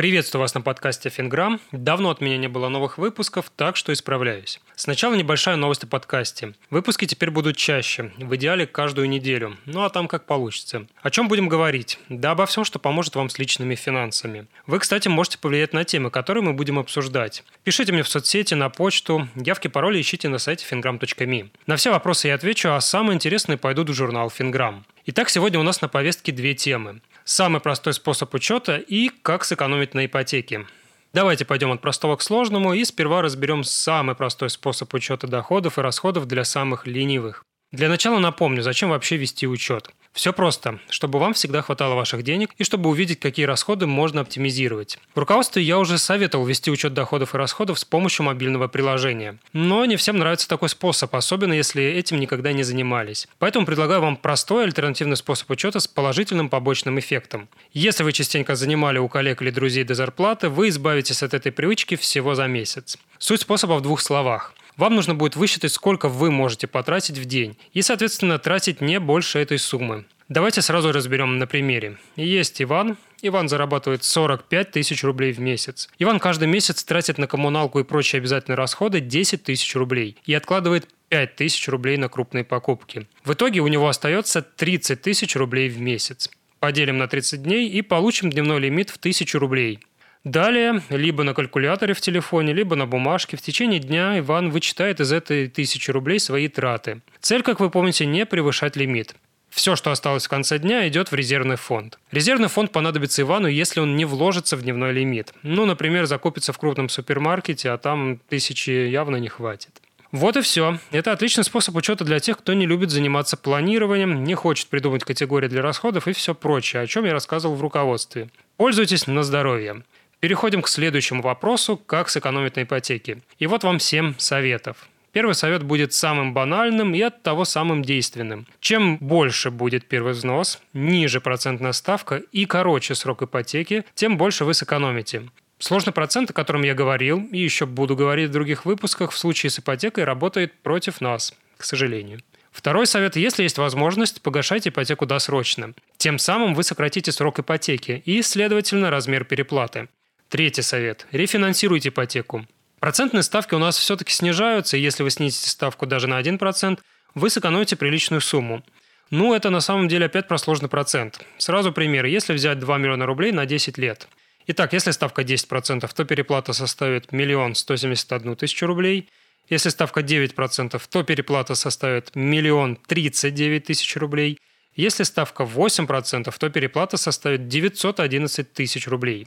Приветствую вас на подкасте Финграм. Давно от меня не было новых выпусков, так что исправляюсь. Сначала небольшая новость о подкасте. Выпуски теперь будут чаще, в идеале каждую неделю. Ну а там как получится. О чем будем говорить? Да обо всем, что поможет вам с личными финансами. Вы, кстати, можете повлиять на темы, которые мы будем обсуждать. Пишите мне в соцсети, на почту. Явки, пароли ищите на сайте fingram.me. На все вопросы я отвечу, а самые интересные пойдут в журнал Финграм. Итак, сегодня у нас на повестке две темы самый простой способ учета и как сэкономить на ипотеке. Давайте пойдем от простого к сложному и сперва разберем самый простой способ учета доходов и расходов для самых ленивых. Для начала напомню, зачем вообще вести учет. Все просто, чтобы вам всегда хватало ваших денег и чтобы увидеть, какие расходы можно оптимизировать. В руководстве я уже советовал вести учет доходов и расходов с помощью мобильного приложения. Но не всем нравится такой способ, особенно если этим никогда не занимались. Поэтому предлагаю вам простой альтернативный способ учета с положительным побочным эффектом. Если вы частенько занимали у коллег или друзей до зарплаты, вы избавитесь от этой привычки всего за месяц. Суть способа в двух словах. Вам нужно будет высчитать, сколько вы можете потратить в день, и, соответственно, тратить не больше этой суммы. Давайте сразу разберем на примере. Есть Иван. Иван зарабатывает 45 тысяч рублей в месяц. Иван каждый месяц тратит на коммуналку и прочие обязательные расходы 10 тысяч рублей и откладывает 5 тысяч рублей на крупные покупки. В итоге у него остается 30 тысяч рублей в месяц. Поделим на 30 дней и получим дневной лимит в 1000 рублей. Далее, либо на калькуляторе в телефоне, либо на бумажке, в течение дня Иван вычитает из этой тысячи рублей свои траты. Цель, как вы помните, не превышать лимит. Все, что осталось в конце дня, идет в резервный фонд. Резервный фонд понадобится Ивану, если он не вложится в дневной лимит. Ну, например, закупится в крупном супермаркете, а там тысячи явно не хватит. Вот и все. Это отличный способ учета для тех, кто не любит заниматься планированием, не хочет придумать категории для расходов и все прочее, о чем я рассказывал в руководстве. Пользуйтесь на здоровье. Переходим к следующему вопросу, как сэкономить на ипотеке. И вот вам 7 советов. Первый совет будет самым банальным и от того самым действенным. Чем больше будет первый взнос, ниже процентная ставка и короче срок ипотеки, тем больше вы сэкономите. Сложный процент, о котором я говорил и еще буду говорить в других выпусках, в случае с ипотекой работает против нас, к сожалению. Второй совет. Если есть возможность, погашайте ипотеку досрочно. Тем самым вы сократите срок ипотеки и, следовательно, размер переплаты. Третий совет. Рефинансируйте ипотеку. Процентные ставки у нас все-таки снижаются, и если вы снизите ставку даже на 1%, вы сэкономите приличную сумму. Ну, это на самом деле опять про сложный процент. Сразу пример. Если взять 2 миллиона рублей на 10 лет. Итак, если ставка 10%, то переплата составит 1 171 тысячу рублей. Если ставка 9%, то переплата составит 1 039 тысяч рублей. Если ставка 8%, то переплата составит 911 тысяч рублей.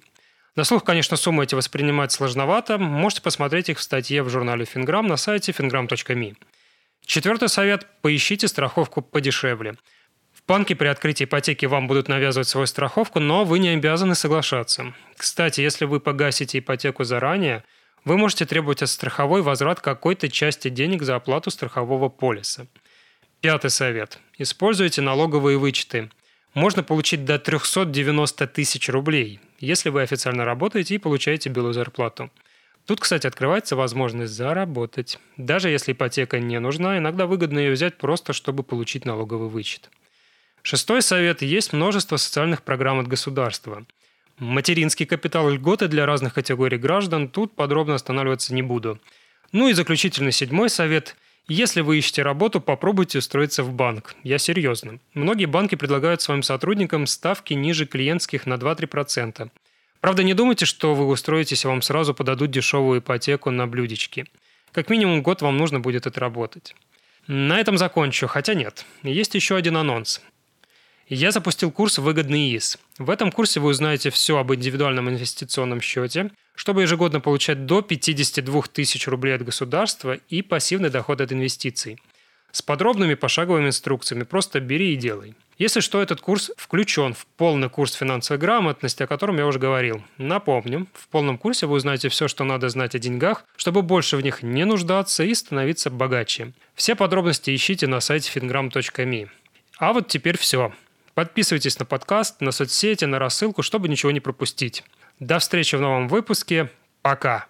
На слух, конечно, суммы эти воспринимать сложновато. Можете посмотреть их в статье в журнале Финграм на сайте fingram.me. Четвертый совет – поищите страховку подешевле. В банке при открытии ипотеки вам будут навязывать свою страховку, но вы не обязаны соглашаться. Кстати, если вы погасите ипотеку заранее, вы можете требовать от страховой возврат какой-то части денег за оплату страхового полиса. Пятый совет. Используйте налоговые вычеты. Можно получить до 390 тысяч рублей – если вы официально работаете и получаете белую зарплату. Тут, кстати, открывается возможность заработать. Даже если ипотека не нужна, иногда выгодно ее взять просто, чтобы получить налоговый вычет. Шестой совет. Есть множество социальных программ от государства. Материнский капитал льготы для разных категорий граждан. Тут подробно останавливаться не буду. Ну и заключительный седьмой совет. Если вы ищете работу, попробуйте устроиться в банк. Я серьезно. Многие банки предлагают своим сотрудникам ставки ниже клиентских на 2-3%. Правда, не думайте, что вы устроитесь, и вам сразу подадут дешевую ипотеку на блюдечки. Как минимум год вам нужно будет отработать. На этом закончу, хотя нет. Есть еще один анонс. Я запустил курс «Выгодный ИИС». В этом курсе вы узнаете все об индивидуальном инвестиционном счете, чтобы ежегодно получать до 52 тысяч рублей от государства и пассивный доход от инвестиций. С подробными пошаговыми инструкциями просто бери и делай. Если что, этот курс включен в полный курс финансовой грамотности, о котором я уже говорил. Напомню, в полном курсе вы узнаете все, что надо знать о деньгах, чтобы больше в них не нуждаться и становиться богаче. Все подробности ищите на сайте fingram.me. А вот теперь все. Подписывайтесь на подкаст, на соцсети, на рассылку, чтобы ничего не пропустить. До встречи в новом выпуске. Пока.